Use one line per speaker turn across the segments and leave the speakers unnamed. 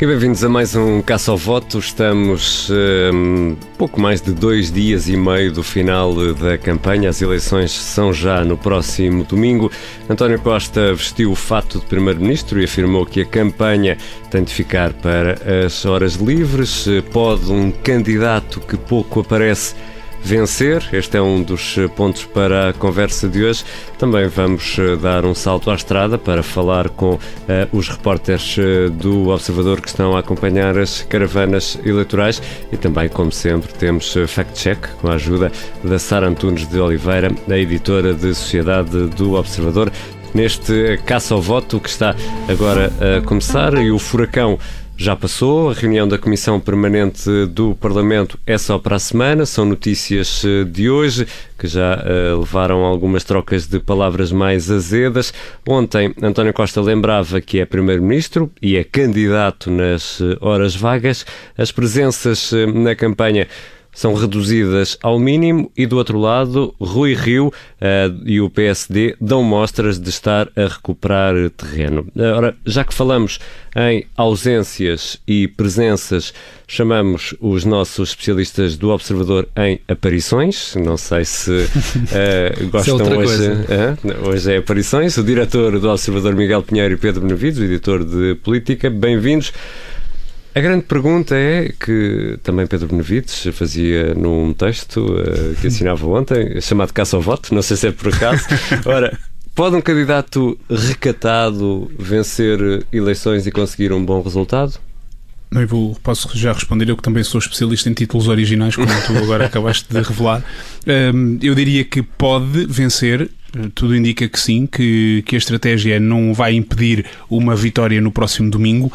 E bem-vindos a mais um Caça ao Voto. Estamos um, pouco mais de dois dias e meio do final da campanha. As eleições são já no próximo domingo. António Costa vestiu o fato de Primeiro-Ministro e afirmou que a campanha tem de ficar para as horas livres. Pode um candidato que pouco aparece vencer. Este é um dos pontos para a conversa de hoje. Também vamos eh, dar um salto à estrada para falar com uh, os repórteres do Observador que estão a acompanhar as caravanas eleitorais e também, como sempre, temos fact-check com a ajuda da Sara Antunes de Oliveira, a editora de Sociedade do Observador. Neste caça ao voto que está agora a começar e o furacão já passou. A reunião da Comissão Permanente do Parlamento é só para a semana. São notícias eh, de hoje que já uh, levaram algumas trocas de palavras mais azedas. Ontem, António Costa lembrava que é Primeiro-Ministro e é candidato nas eh, horas vagas. As presenças na campanha são reduzidas ao mínimo e, do outro lado, Rui Rio uh, e o PSD dão mostras de estar a recuperar terreno. Ora, já que falamos em ausências e presenças, chamamos os nossos especialistas do Observador em aparições. Não sei se uh, gostam
é
hoje. Uh, hoje é aparições. O diretor do Observador Miguel Pinheiro e Pedro Benavides, o editor de Política. Bem-vindos. A grande pergunta é que também Pedro Benevides fazia num texto uh, que assinava ontem, chamado Caça ao Voto, não sei se é por acaso. Ora, pode um candidato recatado vencer eleições e conseguir um bom resultado?
Eu vou, posso já responder, eu que também sou especialista em títulos originais, como tu agora acabaste de revelar. Um, eu diria que pode vencer, tudo indica que sim, que, que a estratégia não vai impedir uma vitória no próximo domingo.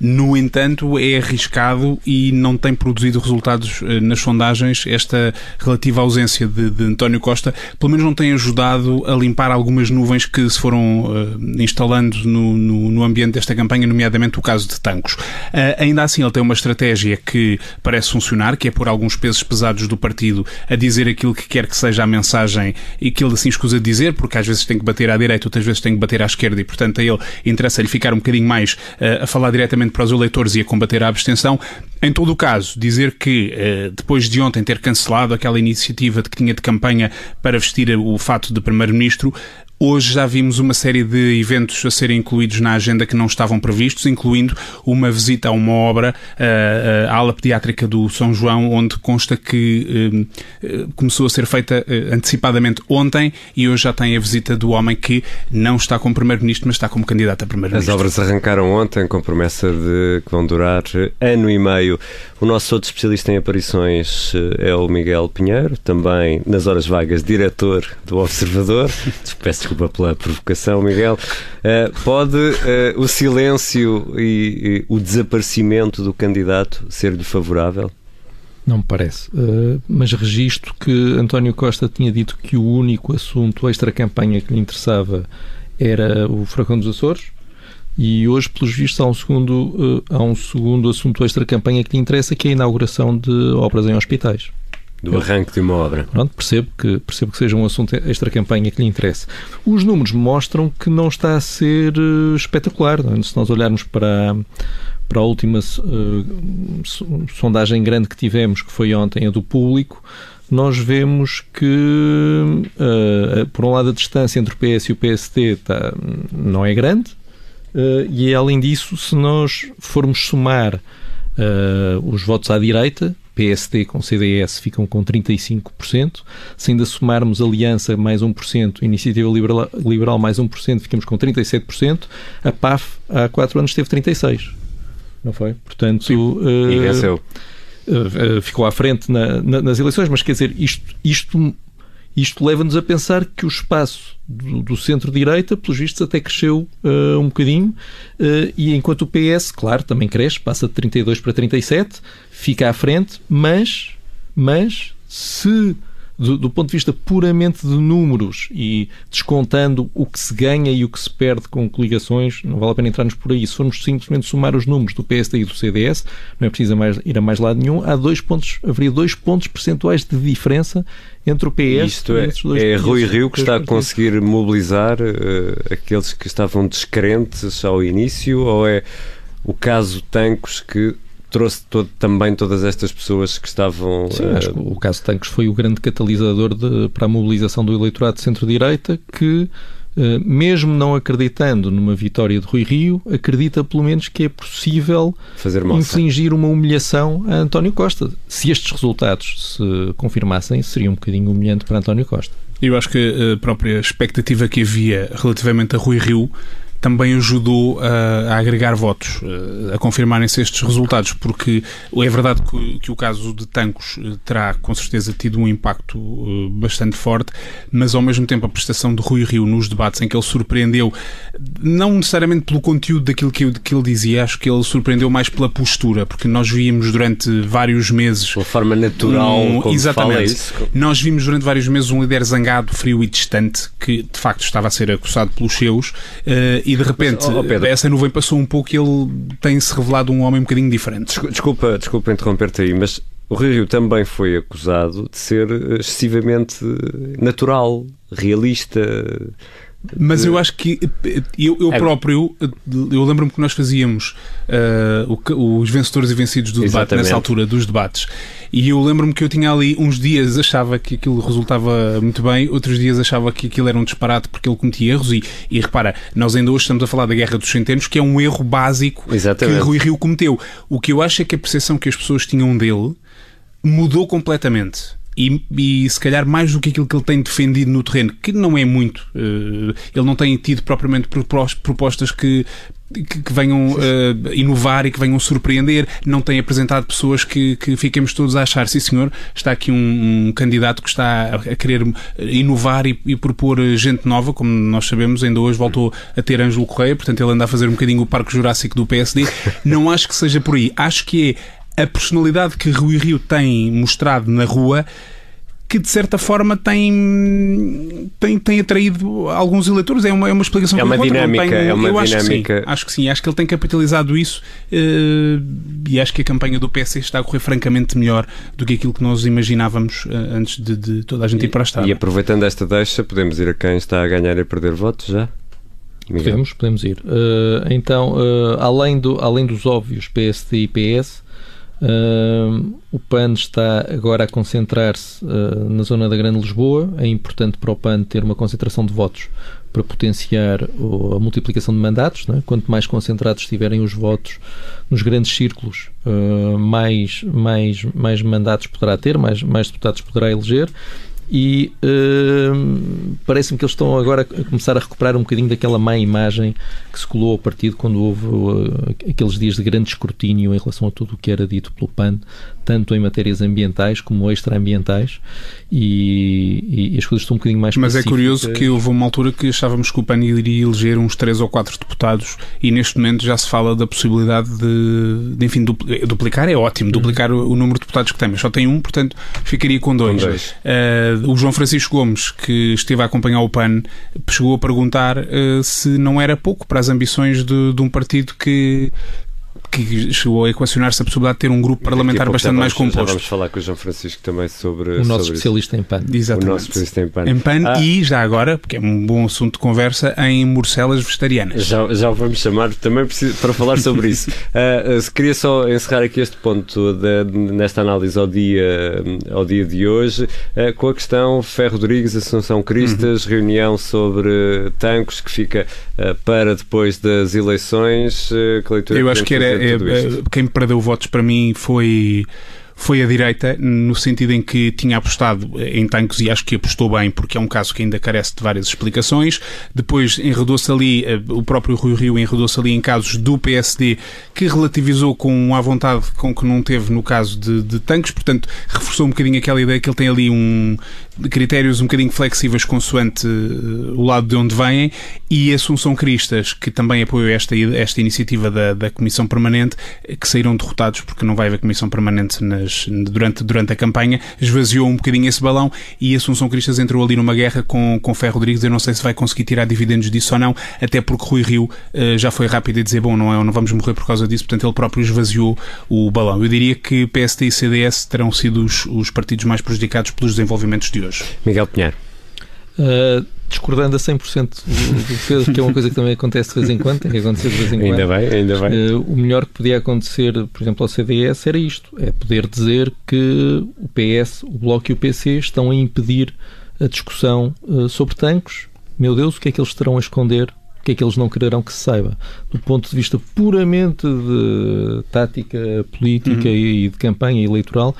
No entanto, é arriscado e não tem produzido resultados eh, nas sondagens. Esta relativa ausência de, de António Costa, pelo menos não tem ajudado a limpar algumas nuvens que se foram uh, instalando no, no, no, ambiente desta campanha, nomeadamente o caso de Tancos. Uh, ainda assim, ele tem uma estratégia que parece funcionar, que é pôr alguns pesos pesados do partido a dizer aquilo que quer que seja a mensagem e que ele assim escusa de dizer, porque às vezes tem que bater à direita, outras vezes tem que bater à esquerda e, portanto, a ele interessa-lhe ficar um bocadinho mais uh, a falar diretamente para os eleitores e a combater a abstenção. Em todo o caso, dizer que eh, depois de ontem ter cancelado aquela iniciativa de que tinha de campanha para vestir o fato de Primeiro-Ministro, Hoje já vimos uma série de eventos a serem incluídos na agenda que não estavam previstos, incluindo uma visita a uma obra, a ala pediátrica do São João, onde consta que uh, começou a ser feita antecipadamente ontem e hoje já tem a visita do homem que não está como Primeiro-Ministro, mas está como candidato a Primeiro-Ministro.
As obras arrancaram ontem com promessa de que vão durar ano e meio. O nosso outro especialista em aparições é o Miguel Pinheiro, também nas horas vagas, diretor do Observador. Peço desculpa pela provocação, Miguel. Uh, pode uh, o silêncio e, e, o desaparecimento do candidato ser-lhe favorável?
Não me parece. Uh, mas registro que António Costa tinha dito que o único assunto extra-campanha que lhe interessava era o furacão dos Açores. E hoje, pelos vistos, há um segundo, há um segundo assunto extra-campanha que lhe interessa, que é a inauguração de obras em hospitais
do arranque de uma obra.
Pronto, percebo que, percebo que seja um assunto extra-campanha que lhe interesse. Os números mostram que não está a ser uh, espetacular. É? Se nós olharmos para, para a última uh, sondagem grande que tivemos, que foi ontem, a do público, nós vemos que, uh, por um lado, a distância entre o PS e o PSD tá, não é grande, uh, e além disso, se nós formos somar os votos à direita, PSD com CDS ficam com 35%. Se ainda somarmos Aliança mais 1%, Iniciativa Liberal, Liberal mais 1%, ficamos com 37%. A PAF há 4 anos teve 36%. Não foi?
Portanto, uh, e venceu.
Uh, ficou à frente na, na, nas eleições, mas quer dizer, isto, isto isto leva-nos a pensar que o espaço do, do centro-direita, pelos vistos, até cresceu uh, um bocadinho, uh, e enquanto o PS, claro, também cresce, passa de 32 para 37, fica à frente, mas, mas se do, do, ponto de vista puramente de números e descontando o que se ganha e o que se perde com coligações, não vale a pena entrarmos por aí. Se formos simplesmente somar os números do PSD e do CDS, não é preciso mais, ir a mais lado nenhum, há dois pontos, haveria dois pontos percentuais de diferença entre o PS
Isto e é, esses dois É Rui Rio que está a conseguir mobilizar uh, aqueles que estavam descrentes ao início ou é o caso Tancos que trouxe todo, também todas estas pessoas que estavam.
Sim, uh... acho que o caso Tancos foi o grande catalisador de, para a mobilização do eleitorado de centro-direita que. Uh, mesmo não acreditando numa vitória de Rui Rio, acredita pelo menos que é possível infligir uma humilhação a António Costa. Se estes resultados se confirmassem, seria um bocadinho humilhante para António Costa.
Eu acho que a própria expectativa que havia relativamente a Rui Rio também ajudou a, a agregar votos, eh, a confirmarem-se estes resultados, porque é verdade que, que, o caso de Tancos eh, terá com certeza tido um impacto eh, bastante forte, mas ao mesmo tempo a prestação de Rui Rio nos debates em que ele surpreendeu, não necessariamente pelo conteúdo daquilo que, que ele dizia, acho que ele surpreendeu mais pela postura, porque nós víamos durante vários meses.
De forma natural, um,
exatamente. Nós vimos durante vários meses um líder zangado, frio e distante, que de facto estava a ser acusado pelos seus. Uh, e de repente Mas, oh, Pedro, essa nuvem passou um pouco e ele tem-se revelado um homem um bocadinho diferente.
Desculpa, desculpa interromper-te aí, mas o Rio também foi acusado de ser excessivamente natural, realista,
mas eu acho que eu, eu é. próprio, eu lembro-me que nós fazíamos uh, os vencedores e vencidos do Exatamente. debate nessa altura dos debates. E eu lembro-me que eu tinha ali uns dias achava que aquilo resultava muito bem, outros dias achava que aquilo era um disparate porque ele cometia erros. E, e repara, nós ainda hoje estamos a falar da Guerra dos Centenos, que é um erro básico Exatamente. que Rui Rio cometeu. O que eu acho é que a percepção que as pessoas tinham dele mudou completamente e, e, se calhar mais do que aquilo que ele tem defendido no terreno, que não é muito. Uh, ele não tem tido propriamente propostas que que, que, venham uh, inovar e que venham surpreender, não tem apresentado pessoas que, que fiquemos todos a achar, sim senhor, está aqui um, um candidato que está a, querer inovar e, e, propor gente nova, como nós sabemos, ainda hoje voltou a ter Ângelo Correia, portanto ele anda a fazer um bocadinho o Parque Jurássico do PSD. Não acho que seja por aí. Acho que é a personalidade que Rui Rio tem mostrado na rua que de certa forma tem, tem, tem atraído alguns eleitores. É uma, é uma explicação
é uma dinâmica, tem, é uma
eu
dinâmica.
Acho que, sim, acho que sim, acho que ele tem capitalizado isso uh, e acho que a campanha do PS está a correr francamente melhor do que aquilo que nós imaginávamos uh, antes de, de, toda a gente ir para a estrada.
E aproveitando esta deixa, podemos ir a quem está a ganhar e a perder votos já?
Miguel. Podemos, podemos ir. Uh, então, além, do, além dos óbvios PSD e PS, Uh, o PAN está agora a concentrar-se uh, na zona da Grande Lisboa. É importante para o PAN ter uma concentração de votos para potenciar a multiplicação de mandatos. Né? Quanto mais concentrados estiverem os votos nos grandes círculos, uh, mais, mais, mais mandatos poderá ter, mais, mais deputados poderá eleger e parece-me que eles estão agora a começar a recuperar um bocadinho daquela má imagem que se colou ao partido quando houve uh, aqueles dias de grande escrutínio em relação a tudo o que era dito pelo PAN, tanto em matérias ambientais como extraambientais, e, e as coisas estão um bocadinho mais
Mas é curioso que houve uma altura que achávamos que o PAN iria eleger uns 3 ou 4 deputados, e neste momento já se fala da possibilidade de, de enfim, duplicar é ótimo, duplicar o, o, número de deputados que tem, mas só tem um, portanto ficaria com dois. Com dois. Uh, o João Francisco Gomes, que esteve a acompanhar o PAN, chegou a perguntar uh, se não era pouco para as ambições de, de um partido que, que chegou a equacionar-se a possibilidade de ter um grupo parlamentar bastante vamos, mais composto.
vamos falar com o João Francisco também sobre.
O nosso
sobre
especialista
isso.
em PAN.
Exatamente.
O nosso especialista em PAN.
Em PAN ah. e já agora, porque é um bom assunto de conversa, em morcelas vegetarianas.
Já, já vamos chamar também para falar sobre isso. uh, queria só encerrar aqui este ponto de, nesta análise ao dia, ao dia de hoje uh, com a questão Ferro Rodrigues, Assunção Cristas, uhum. reunião sobre tancos que fica uh, para depois das eleições. que leitura
Eu acho que era, é, é quem perdeu votos para mim foi foi a direita, no sentido em que tinha apostado em tanques e acho que apostou bem, porque é um caso que ainda carece de várias explicações. Depois enredou-se ali, eh, o próprio Rui Rio enredou-se ali em casos do PSD, que relativizou com a vontade com que não teve no caso de, de tanques, portanto, reforçou um bocadinho aquela ideia que ele tem ali um critérios um bocadinho flexíveis consoante eh, o lado de onde vêm e Assunção Cristas, que também apoiou esta, esta iniciativa da, da Comissão Permanente, que saíram derrotados porque não vai haver Comissão Permanente nas durante, durante a campanha, esvaziou um bocadinho esse balão e Assunção Cristas entrou ali numa guerra com, com Ferro Rodrigues. Eu não sei se vai conseguir tirar dividendos disso ou não, até porque Rui Rio uh, já foi rápido a dizer: bom, não, é, não vamos morrer por causa disso, portanto ele próprio esvaziou o balão. Eu diria que PST e CDS terão sido os, os partidos mais prejudicados pelos desenvolvimentos de hoje.
Miguel Pinheiro.
Uh, discordando a 100% do Pedro, que é uma coisa que também acontece de vez em quando, tem que acontecer de vez em quando.
Ainda bem, ainda bem.
Uh, o melhor que podia acontecer, por exemplo, ao CDS era isto: é poder dizer que o PS, o Bloco e o PC estão a impedir a discussão uh, sobre tanques. Meu Deus, o que é que eles terão a esconder? O que é que eles não quererão que se saiba? Do ponto de vista puramente de tática política uhum. e de campanha eleitoral,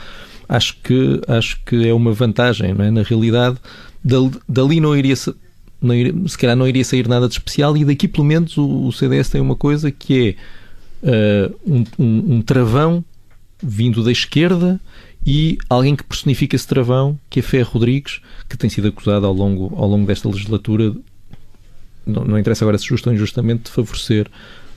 acho que, acho que é uma vantagem, não é? Na realidade, dali não iria, não iria, se calhar não iria sair nada de especial e daqui pelo menos o, o CDS tem uma coisa que é uh, um, um, um, travão vindo da esquerda e alguém que personifica esse travão, que é Ferro Rodrigues, que tem sido acusado ao longo, ao longo desta legislatura, não, não interessa agora se justo ou injustamente, de favorecer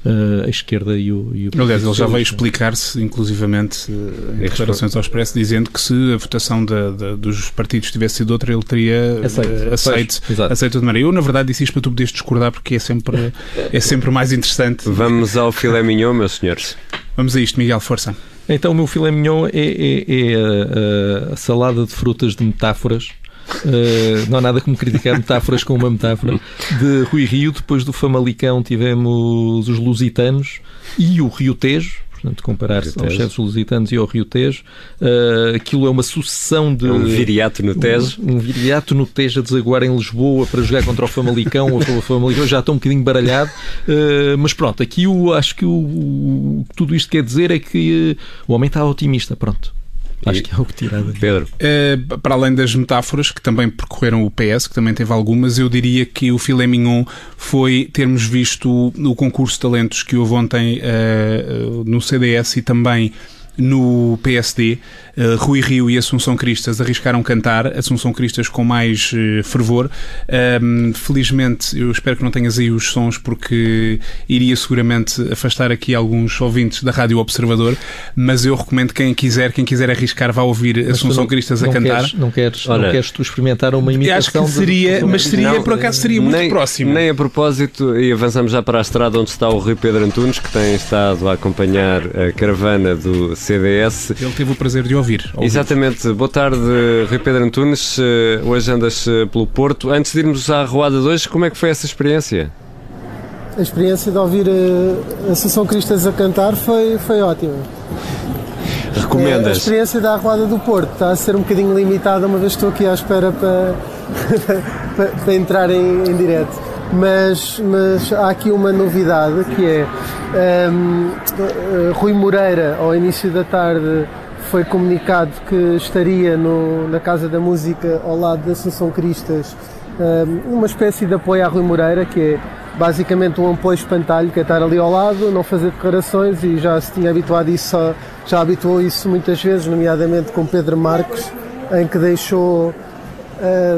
uh, a esquerda e o, e o
Aliás, ele já veio explicar-se, inclusivamente, uh, em declarações ao Expresso, dizendo que se a votação da, da, dos partidos tivesse sido outra, ele teria aceito, uh, aceito, aceito de maneira. Eu, na verdade, disse isto para tu poderes discordar, porque é sempre, é sempre mais interessante.
Vamos ao filé mignon, meus senhores.
Vamos a isto, Miguel, força.
Então, o meu filé mignon é, é, é a, a, salada de frutas de metáforas Uh, não há nada como criticar metáforas com uma metáfora. De Rui Rio, depois do Famalicão tivemos os Lusitanos e o Rio Tejo, portanto, comparar-se aos chefes lusitanos e ao Rio Tejo. Uh, aquilo é uma sucessão de. É
um viriato no Tejo.
Um, um, viriato no Tejo a desaguar em Lisboa para jogar contra o Famalicão. o Famalicão já está um bocadinho baralhado. Uh, mas pronto, aqui eu acho que o, o, tudo isto quer dizer é que uh, o homem está otimista. Pronto. Acho que é o que tirado.
Pedro.
Uh, para além das metáforas que também percorreram o PS, que também teve algumas, eu diria que o filé mignon foi termos visto o concurso de talentos que houve ontem uh, no CDS e também no PSD, uh, Rui Rio e Assunção Cristas arriscaram cantar, Assunção Cristas com mais uh, fervor. Um, felizmente, eu espero que não tenhas aí os sons, porque iria seguramente afastar aqui alguns ouvintes da Rádio Observador, mas eu recomendo quem quiser, quem quiser arriscar, vá ouvir mas Assunção não, Cristas
não
a cantar.
Queres, não, queres, Olha, não queres tu experimentar uma imitação?
Acho que seria, de... mas seria, não, por acaso, seria muito
nem,
próximo.
Nem a propósito, e avançamos já para a estrada onde está o Rui Pedro Antunes, que tem estado a acompanhar a caravana do CDS.
Ele teve o prazer de ouvir.
Ouvir. Exatamente. Boa tarde, Rui Pedro Antunes. Eh, hoje andas eh, pelo Porto. Antes de irmos à Roada de hoje, como é que foi essa experiência?
A experiência de ouvir eh, a Associação Cristas a cantar foi, foi ótima.
Recomendas? É,
a experiência da Arruada do Porto está a ser um bocadinho limitada, uma vez estou aqui à espera para, para, para entrar em, em direto mas, mas há aqui uma novidade que é um, ehm, Rui Moreira, ao início da tarde, foi comunicado que estaria no, na Casa da Música ao lado da Assunção Cristas ehm, uma espécie de apoio à Rui Moreira, que é basicamente um apoio espantalho, que é estar ali ao lado, não fazer declarações e já se tinha habituado isso, já habituou isso muitas vezes, nomeadamente com Pedro Marques, em que deixou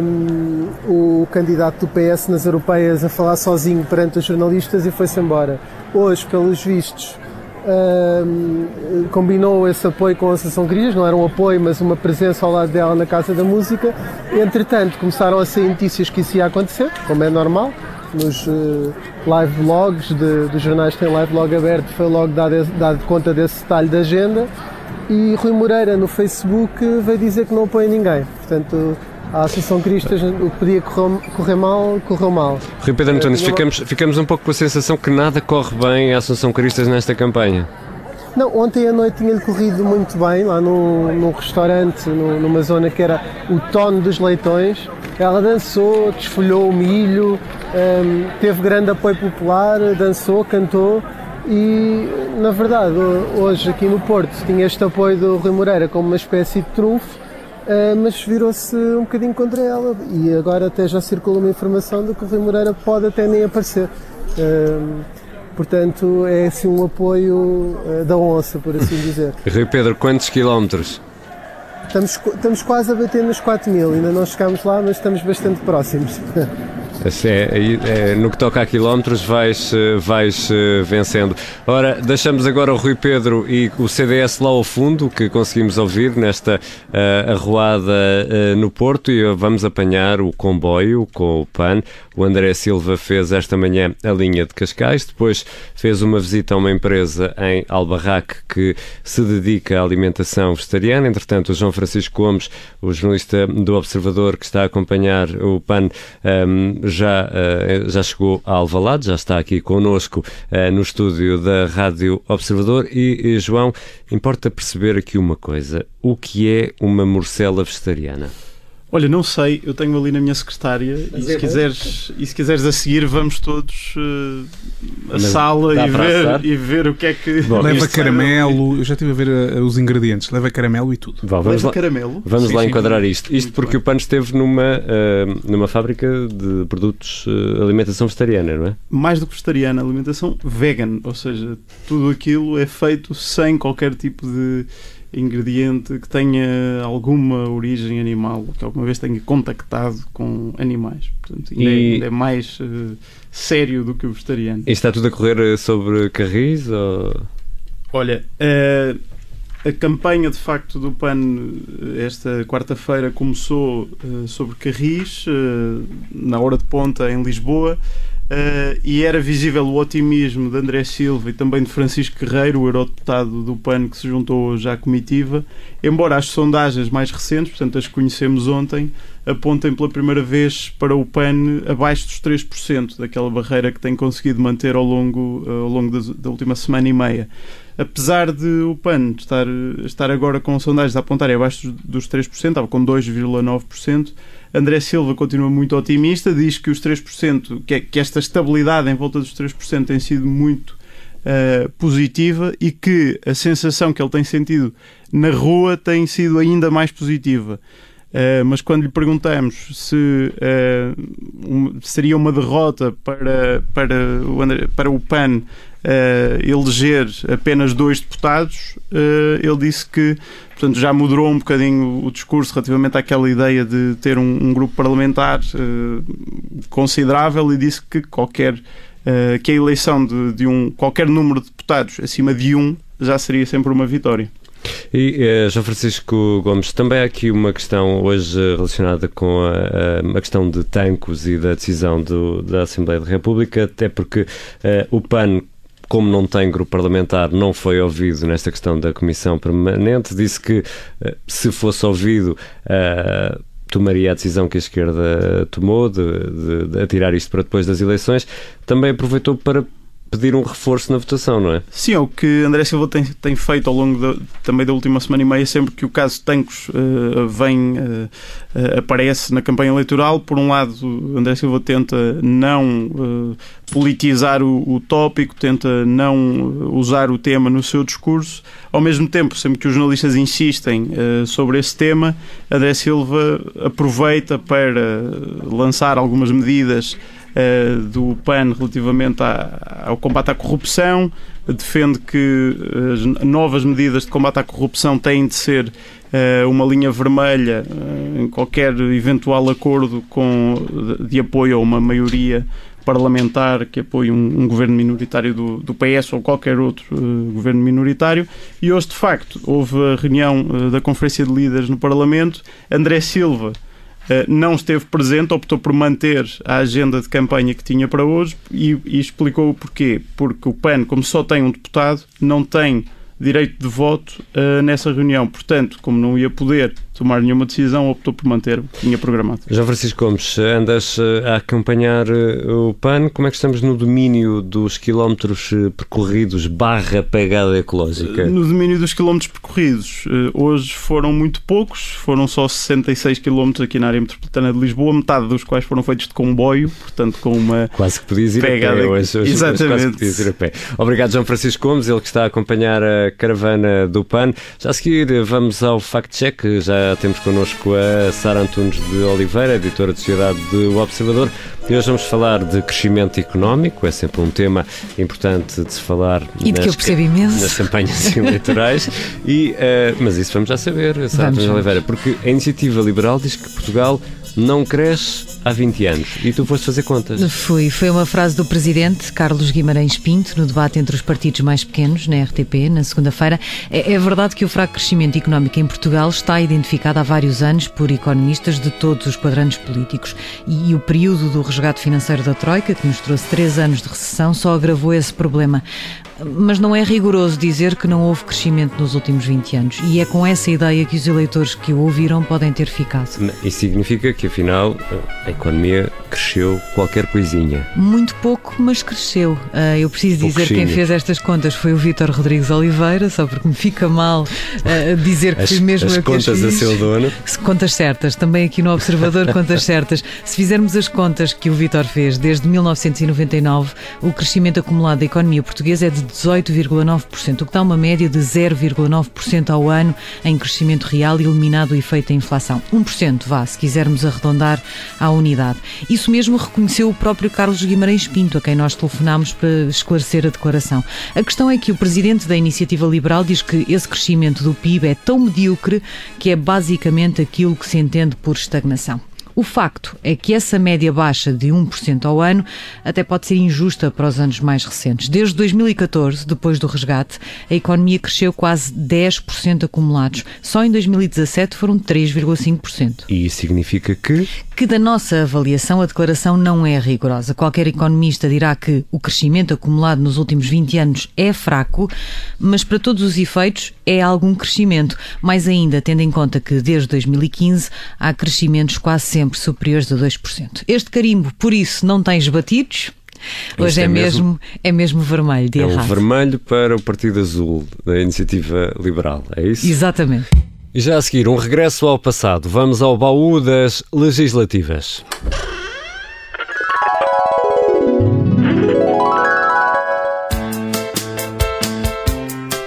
um, o candidato do PS nas europeias a falar sozinho perante os jornalistas e foi-se embora. Hoje, pelos vistos, um, combinou esse apoio com a Associação Grias, não era um apoio, mas uma presença ao lado dela na Casa da Música. Entretanto, começaram a sair notícias que isso ia acontecer, como é normal. Nos uh, live blogs de, dos jornais que têm live blog aberto, foi logo dado, dado conta desse detalhe da agenda. E Rui Moreira no Facebook veio dizer que não apoia ninguém. Portanto, a Associação Cristas, o que podia correr, mal, correu mal.
Rui Pedro Antunes, ficamos, ficamos um pouco com a sensação que nada corre bem à Associação Cristas nesta campanha.
Não, ontem à noite tinha-lhe corrido muito bem, lá num, num restaurante, numa zona que era o Tono dos Leitões. Ela dançou, desfolhou o milho, um, teve grande apoio popular, dançou, cantou e, na verdade, hoje aqui no Porto tinha este apoio do Rui Moreira como uma espécie de trunfo Uh, mas virou-se um bocadinho contra ela e agora até já circula uma informação de que o Rui Moreira pode até nem aparecer. Uh, portanto, é assim um apoio uh, da onça, por assim dizer.
Rui Pedro, quantos quilómetros?
Estamos, estamos quase a bater nos 4 mil, ainda não chegámos lá, mas estamos bastante próximos.
É, é, é, no que toca a quilómetros, vais, vais vencendo. Ora, deixamos agora o Rui Pedro e o CDS lá ao fundo, que conseguimos ouvir nesta uh, arruada uh, no Porto, e vamos apanhar o comboio com o PAN. O André Silva fez esta manhã a linha de Cascais, depois fez uma visita a uma empresa em Albarraque que se dedica à alimentação vegetariana. Entretanto, o João Francisco Gomes, o jornalista do Observador que está a acompanhar o PAN, um, já, uh, já chegou a Alvalade, já está aqui connosco uh, no estúdio da Rádio Observador. E, João, importa perceber aqui uma coisa: o que é uma morcela vegetariana?
Olha, não sei, eu tenho ali na minha secretária e se, é quiseres, e se quiseres a seguir vamos todos uh, à Mas sala e ver, e ver o que é que...
Bom, leva caramelo, eu já estive a ver uh, os ingredientes, leva caramelo e tudo.
Bom, vamos
leva
lá,
caramelo?
Vamos sim, lá sim, enquadrar isto. Isto porque bem. o PAN esteve numa, uh, numa fábrica de produtos de alimentação vegetariana, não é?
Mais do que vegetariana, alimentação vegan, ou seja, tudo aquilo é feito sem qualquer tipo de ingrediente que tenha alguma origem animal, que alguma vez tenha contactado com animais. Portanto, ainda, é, e... é, ainda é, mais uh, sério do que o vegetariano.
E está tudo a correr eh, sobre carris? Ou...
Olha, uh, a campanha de facto do PAN esta quarta-feira começou uh, sobre carris, na hora de ponta em Lisboa. Uh, e era visível o otimismo de André Silva e também de Francisco Guerreiro, o eurodeputado do PAN que se juntou hoje à comitiva, embora as sondagens mais recentes, portanto as que conhecemos ontem, apontem pela primeira vez para o PAN abaixo dos 3%, daquela barreira que tem conseguido manter ao longo, uh, ao longo da, da última semana e meia apesar de o PAN estar, estar agora com sondagens a apontarem abaixo dos 3%, estava com 2,9%, André Silva continua muito otimista, diz que os 3%, que, que esta estabilidade em volta dos 3% tem sido muito uh, positiva e que a sensação que ele tem sentido na rua tem sido ainda mais positiva. Uh, mas quando lhe perguntamos se uh, um, seria uma derrota para, para, o, André, para o PAN uh, eleger apenas dois deputados, ele disse que portanto, já moderou um bocadinho o discurso relativamente àquela ideia de ter um, um grupo parlamentar considerável e disse que qualquer que a eleição de, de, um qualquer número de deputados acima de um já seria sempre uma vitória.
E João Francisco Gomes, também há aqui uma questão hoje relacionada com a, a questão de tancos e da decisão do, da Assembleia da República, até porque o PAN como não tem grupo parlamentar, não foi ouvido nesta questão da Comissão Permanente. Disse que, eh, se fosse ouvido, uh, tomaria a decisão que a esquerda tomou de, de, de atirar isto para depois das eleições. Também aproveitou para pedir um reforço na votação, não é?
Sim, é o que André Silva tem, tem feito ao longo também da última semana e meia, sempre que o caso Tancos uh, vem, uh, uh, aparece na campanha eleitoral. Por um lado, André Silva tenta não politizar o, o tópico, tenta não usar o tema no seu discurso. Ao mesmo tempo, sempre que os jornalistas insistem sobre esse tema, André Silva aproveita para lançar algumas medidas uh, do PAN relativamente à, ao combate à corrupção, defende que as novas medidas de combate à corrupção têm de ser uh, uma linha vermelha em qualquer eventual acordo com, de, apoio a uma maioria parlamentar que apoie um, um, governo minoritário do, do PS ou qualquer outro uh, governo minoritário. E hoje, de facto, houve a reunião uh, da Conferência de Líderes no Parlamento. André Silva eh, não esteve presente, optou por manter a agenda de campanha que tinha para hoje e, e explicou o porquê. Porque o PAN, como só tem um deputado, não tem direito de voto uh, nessa reunião. Portanto, como não ia poder tomar nenhuma decisão, optou por manter o que tinha programado.
João Francisco Gomes, andas eh, a acompanhar eh, o PAN. Como é que estamos no domínio dos quilómetros percorridos barra pegada ecológica?
No domínio dos quilómetros percorridos, hoje foram muito poucos, foram só 66 quilómetros aqui na área metropolitana de Lisboa, metade dos quais foram feitos de comboio, portanto com uma
Quase que podias ir pegada... a pé hoje. hoje
Exatamente. Quase que
podias ir a pé. Obrigado, João Francisco Gomes, ele que está a acompanhar a caravana do PAN. Já a seguir vamos ao fact-check, já temos connosco a Sara Antunes de Oliveira, editora de Sociedade do Observador, e hoje vamos falar de crescimento económico, é sempre um tema importante de se falar
e nas,
nas campanhas eleitorais, e, uh, mas isso vamos já saber, Sara Antunes de Oliveira, porque a Iniciativa Liberal diz que Portugal não cresce há 20 anos. E tu foste fazer contas.
Fui. Foi uma frase do presidente Carlos Guimarães Pinto no debate entre os partidos mais pequenos, na RTP, na segunda-feira. É, é verdade que o fraco crescimento económico em Portugal está identificado há vários anos por economistas de todos os quadrantes políticos. E, e o período do resgate financeiro da Troika, que nos trouxe três anos de recessão, só agravou esse problema. Mas não é rigoroso dizer que não houve crescimento nos últimos 20 anos. E é com essa ideia que os eleitores que o ouviram podem ter ficado.
Isso significa que, afinal, a economia cresceu qualquer coisinha.
Muito pouco, mas cresceu. Ah, eu preciso dizer que quem fez estas contas foi o Vítor Rodrigues Oliveira, só porque me fica mal uh, dizer que
as,
mesmo
as
eu
contas
que as
a seu dono.
Contas certas, também aqui no Observador, contas certas. Se fizermos as contas que o Vítor fez desde 1999, o crescimento acumulado da economia portuguesa é de 18,9%, o que dá uma média de 0,9% ao ano em crescimento real, eliminado o efeito da inflação. 1%, vá, se quisermos arredondar à unidade. Isso mesmo reconheceu o próprio Carlos Guimarães Pinto, a quem nós telefonámos para esclarecer a declaração. A questão é que o presidente da Iniciativa Liberal diz que esse crescimento do PIB é tão medíocre que é basicamente aquilo que se entende por estagnação. O facto é que essa média baixa de 1% ao ano até pode ser injusta para os anos mais recentes. Desde 2014, depois do resgate, a economia cresceu quase 10% acumulados. Só em 2017 foram 3,5%.
E isso significa que?
Que da nossa avaliação a declaração não é rigorosa. Qualquer economista dirá que o crescimento acumulado nos últimos 20 anos é fraco, mas para todos os efeitos é algum crescimento. Mais ainda, tendo em conta que desde 2015 há crescimentos quase sempre superiores a 2%. Este carimbo, por isso, não tem esbatidos. Hoje é, é, mesmo, mesmo, é mesmo vermelho, de
É
errado.
o vermelho para o Partido Azul, da Iniciativa Liberal, é isso?
Exatamente.
E já a seguir, um regresso ao passado. Vamos ao baú das legislativas.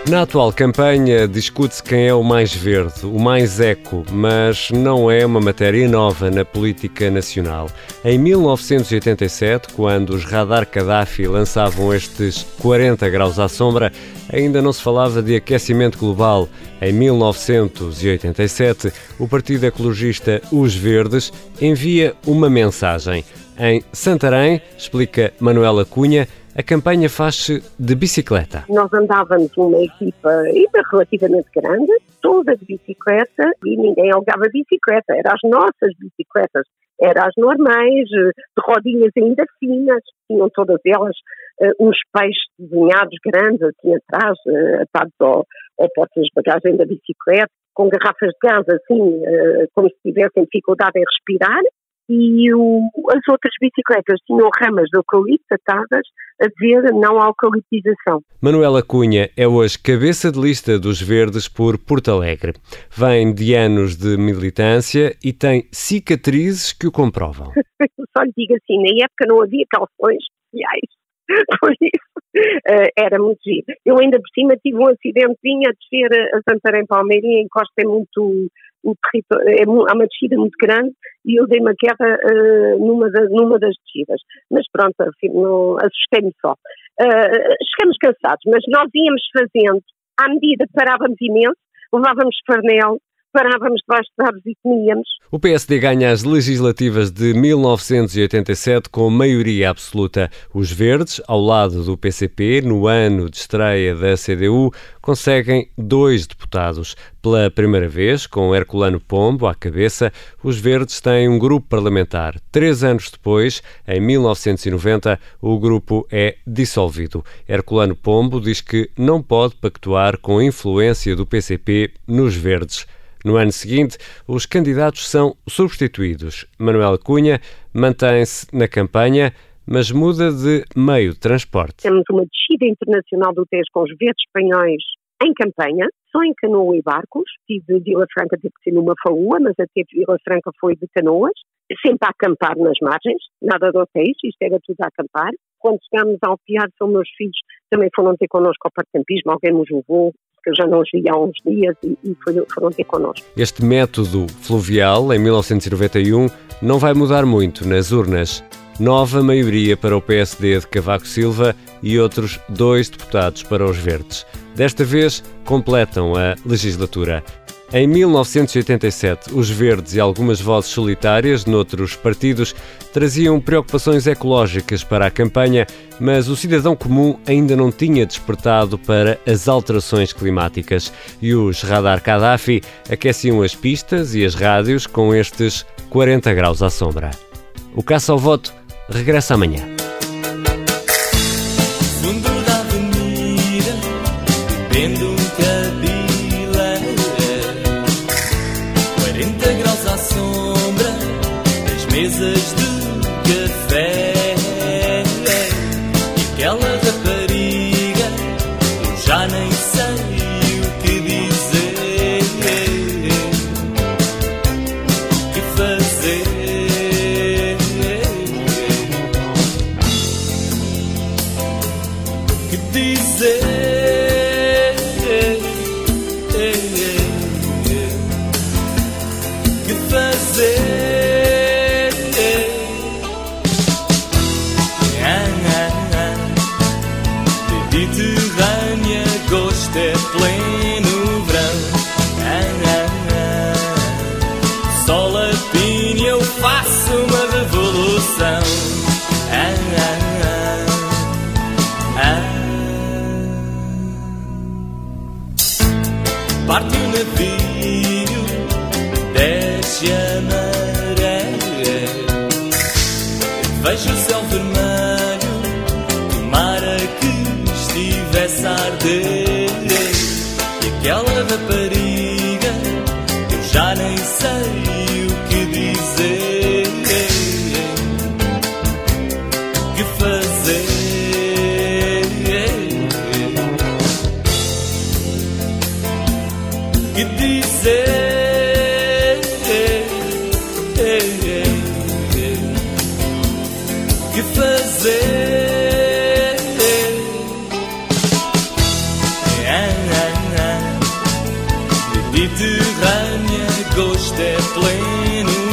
Na atual campanha discute-se quem é o mais verde, o mais eco, mas não é uma matéria nova na política nacional. Em 1987, quando os Radar Gaddafi lançavam estes 40 graus à sombra, ainda não se falava de aquecimento global. Em 1987, o partido ecologista Os Verdes envia uma mensagem. Em Santarém, explica Manuela Cunha, a campanha faz-se de bicicleta.
Nós andávamos uma equipa relativamente grande, toda de bicicleta, e ninguém alugava bicicleta, eram as nossas bicicletas, eram as normais, de rodinhas ainda finas, tinham todas elas uh, uns peixes desenhados grandes assim atrás, uh, atados ao, ao de bagagem da bicicleta, com garrafas de gás assim, uh, como se tivessem dificuldade em respirar, e o, as outras bicicletas tinham ramas de eucalipto atadas a dizer não à eucaliptização.
Manuela Cunha é hoje cabeça de lista dos Verdes por Porto Alegre. Vem de anos de militância e tem cicatrizes que o comprovam.
Só lhe digo assim, na época não havia calções especiais. Por isso, uh, era muito giro. Eu ainda por cima tive um acidentezinho a descer a Santarém Palmeirinha, encosta muito o território, é, há uma descida muito grande e eu dei uma queda uh, numa, da, numa das descidas. Mas pronto, assustei-me só. Uh, chegamos cansados, mas nós íamos fazendo, à medida parávamos imenso, levávamos farnel, parávamos debaixo de árvores e comíamos.
O PSD ganha as legislativas de 1987 com maioria absoluta. Os Verdes, ao lado do PCP, no ano de estreia da CDU, conseguem dois deputados. Pela primeira vez, com Herculano Pombo à cabeça, os Verdes têm um grupo parlamentar. Três anos depois, em 1990, o grupo é dissolvido. Herculano Pombo diz que não pode pactuar com a influência do PCP nos Verdes. No ano seguinte, os candidatos são substituídos. Manuel Cunha mantém-se na campanha, mas muda de meio de transporte.
Temos uma descida internacional do Tejo com os verdes espanhóis em campanha, só em canoa e barcos. Tive Vila Franca, tive que ser numa faúa, mas até Vila Franca foi de canoas. Sempre a acampar nas margens, nada de hotéis, isto era tudo a acampar. Quando chegámos ao Piar, são meus filhos, também foram ter connosco ao Campismo, alguém nos levou, que eu já não os vi há uns dias e, e foram ter connosco.
Este método fluvial, em 1991, não vai mudar muito nas urnas. Nova maioria para o PSD de Cavaco Silva e outros dois deputados para os Verdes. Desta vez, completam a legislatura. Em 1987, os Verdes e algumas vozes solitárias noutros partidos traziam preocupações ecológicas para a campanha, mas o cidadão comum ainda não tinha despertado para as alterações climáticas e os radar Gaddafi aqueciam as pistas e as rádios com estes 40 graus à sombra. O caça ao voto regressa amanhã.
Mesas de Parte o navio, desce a maré. Vejo o céu vermelho, tomara que estivesse a arder. E aquela rapariga, eu já nem sei gosto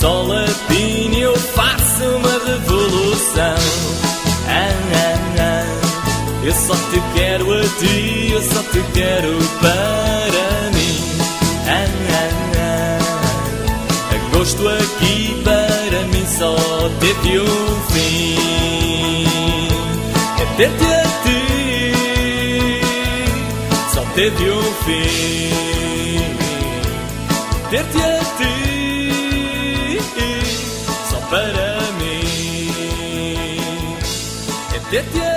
Sol a pino, eu faço uma revolução. Eu só te quero a ti, eu só te quero para mim. Agosto aqui para mim só teve um fim. É ter-te a ti só teve um fim. Ter-te a É ter-te